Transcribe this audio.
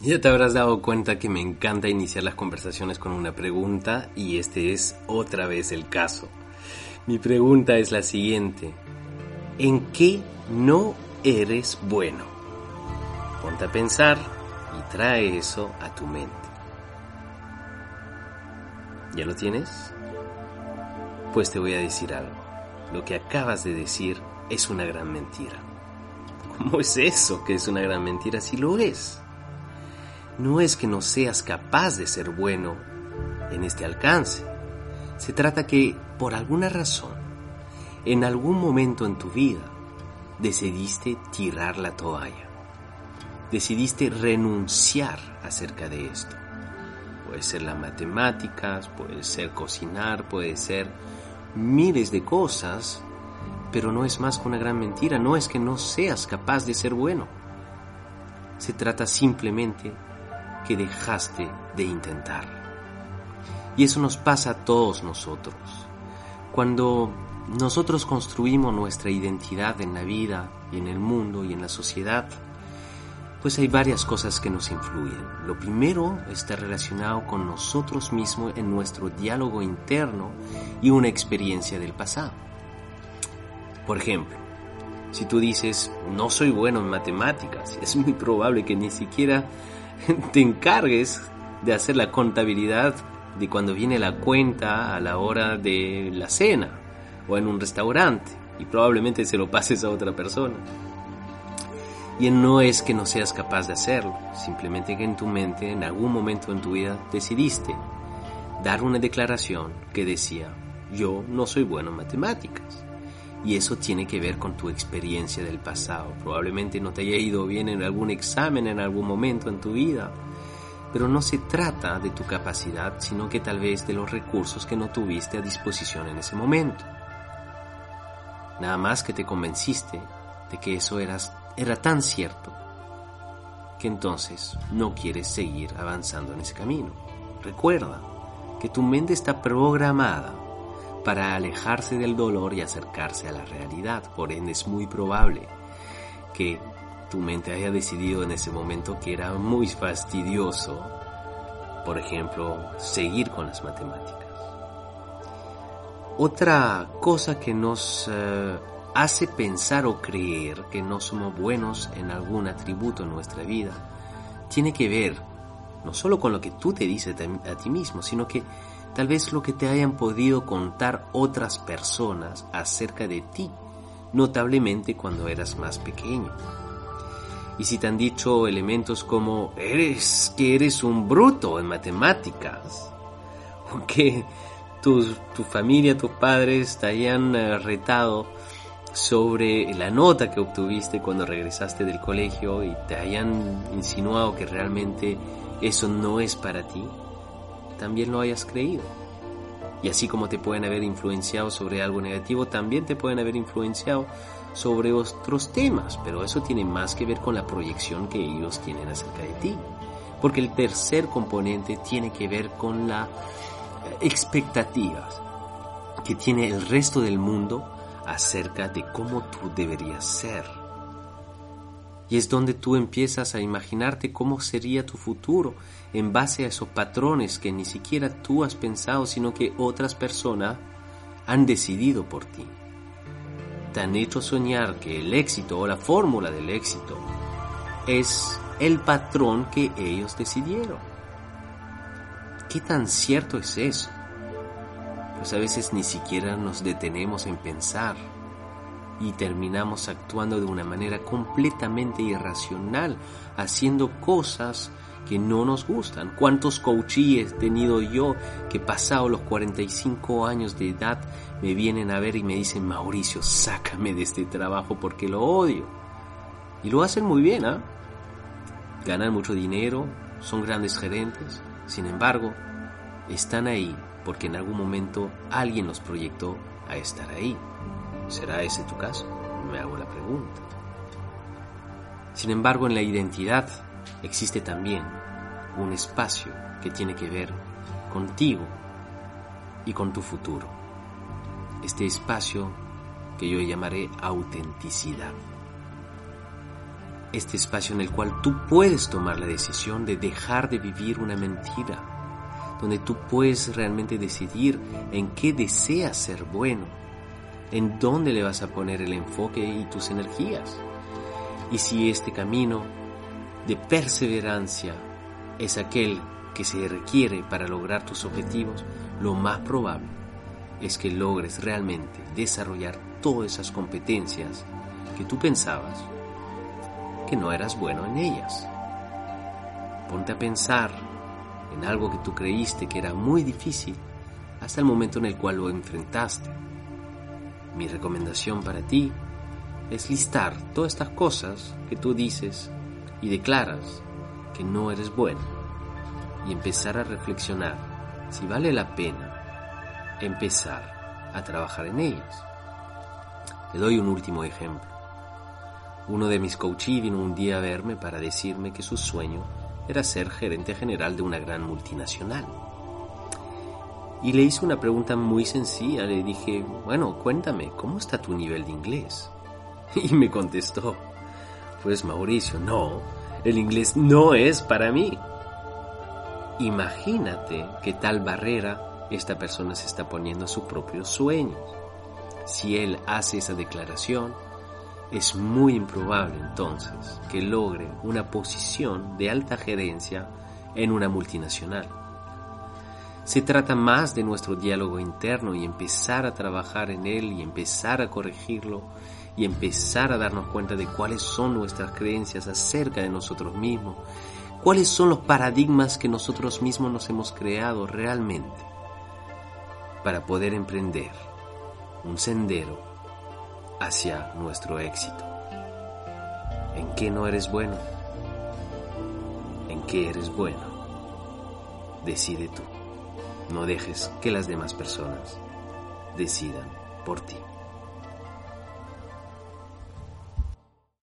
Ya te habrás dado cuenta que me encanta iniciar las conversaciones con una pregunta y este es otra vez el caso. Mi pregunta es la siguiente. ¿En qué no eres bueno? Ponte a pensar y trae eso a tu mente. ¿Ya lo tienes? Pues te voy a decir algo. Lo que acabas de decir es una gran mentira. ¿Cómo es eso que es una gran mentira si lo es? No es que no seas capaz de ser bueno en este alcance. Se trata que, por alguna razón, en algún momento en tu vida, decidiste tirar la toalla. Decidiste renunciar acerca de esto. Puede ser las matemáticas, puede ser cocinar, puede ser miles de cosas, pero no es más que una gran mentira. No es que no seas capaz de ser bueno. Se trata simplemente que dejaste de intentar. Y eso nos pasa a todos nosotros. Cuando nosotros construimos nuestra identidad en la vida y en el mundo y en la sociedad, pues hay varias cosas que nos influyen. Lo primero está relacionado con nosotros mismos en nuestro diálogo interno y una experiencia del pasado. Por ejemplo, si tú dices, no soy bueno en matemáticas, es muy probable que ni siquiera te encargues de hacer la contabilidad de cuando viene la cuenta a la hora de la cena o en un restaurante y probablemente se lo pases a otra persona. Y no es que no seas capaz de hacerlo, simplemente que en tu mente, en algún momento en tu vida, decidiste dar una declaración que decía, yo no soy bueno en matemáticas. Y eso tiene que ver con tu experiencia del pasado. Probablemente no te haya ido bien en algún examen en algún momento en tu vida. Pero no se trata de tu capacidad, sino que tal vez de los recursos que no tuviste a disposición en ese momento. Nada más que te convenciste de que eso eras, era tan cierto que entonces no quieres seguir avanzando en ese camino. Recuerda que tu mente está programada para alejarse del dolor y acercarse a la realidad. Por ende es muy probable que tu mente haya decidido en ese momento que era muy fastidioso, por ejemplo, seguir con las matemáticas. Otra cosa que nos eh, hace pensar o creer que no somos buenos en algún atributo en nuestra vida tiene que ver no solo con lo que tú te dices a ti mismo, sino que tal vez lo que te hayan podido contar otras personas acerca de ti, notablemente cuando eras más pequeño. Y si te han dicho elementos como eres que eres un bruto en matemáticas, o que tu, tu familia, tus padres te hayan eh, retado sobre la nota que obtuviste cuando regresaste del colegio y te hayan insinuado que realmente eso no es para ti, también lo hayas creído. Y así como te pueden haber influenciado sobre algo negativo, también te pueden haber influenciado sobre otros temas, pero eso tiene más que ver con la proyección que ellos tienen acerca de ti. Porque el tercer componente tiene que ver con las expectativas que tiene el resto del mundo acerca de cómo tú deberías ser. Y es donde tú empiezas a imaginarte cómo sería tu futuro en base a esos patrones que ni siquiera tú has pensado, sino que otras personas han decidido por ti. Te han hecho soñar que el éxito o la fórmula del éxito es el patrón que ellos decidieron. ¿Qué tan cierto es eso? Pues a veces ni siquiera nos detenemos en pensar y terminamos actuando de una manera completamente irracional, haciendo cosas que no nos gustan. ¿Cuántos coaches he tenido yo que pasado los 45 años de edad me vienen a ver y me dicen, Mauricio, sácame de este trabajo porque lo odio? Y lo hacen muy bien, ¿ah? Ganan mucho dinero, son grandes gerentes, sin embargo, están ahí porque en algún momento alguien los proyectó a estar ahí. ¿Será ese tu caso? Me hago la pregunta. Sin embargo, en la identidad existe también un espacio que tiene que ver contigo y con tu futuro. Este espacio que yo llamaré autenticidad. este espacio en el cual tú puedes tomar la decisión de dejar de vivir una mentira, donde tú puedes realmente decidir en qué deseas ser bueno, en dónde le vas a poner el enfoque y tus energías. Y si este camino de perseverancia es aquel que se requiere para lograr tus objetivos, lo más probable es que logres realmente desarrollar todas esas competencias que tú pensabas que no eras bueno en ellas. Ponte a pensar en algo que tú creíste que era muy difícil hasta el momento en el cual lo enfrentaste. Mi recomendación para ti es listar todas estas cosas que tú dices y declaras que no eres bueno y empezar a reflexionar si vale la pena empezar a trabajar en ellas. Te doy un último ejemplo. Uno de mis coaches vino un día a verme para decirme que su sueño era ser gerente general de una gran multinacional. Y le hice una pregunta muy sencilla. Le dije, bueno, cuéntame, ¿cómo está tu nivel de inglés? Y me contestó, pues Mauricio, no, el inglés no es para mí. Imagínate qué tal barrera esta persona se está poniendo a su propio sueño. Si él hace esa declaración, es muy improbable entonces que logre una posición de alta gerencia en una multinacional. Se trata más de nuestro diálogo interno y empezar a trabajar en él y empezar a corregirlo y empezar a darnos cuenta de cuáles son nuestras creencias acerca de nosotros mismos, cuáles son los paradigmas que nosotros mismos nos hemos creado realmente para poder emprender un sendero hacia nuestro éxito. ¿En qué no eres bueno? ¿En qué eres bueno? Decide tú. No dejes que las demás personas decidan por ti.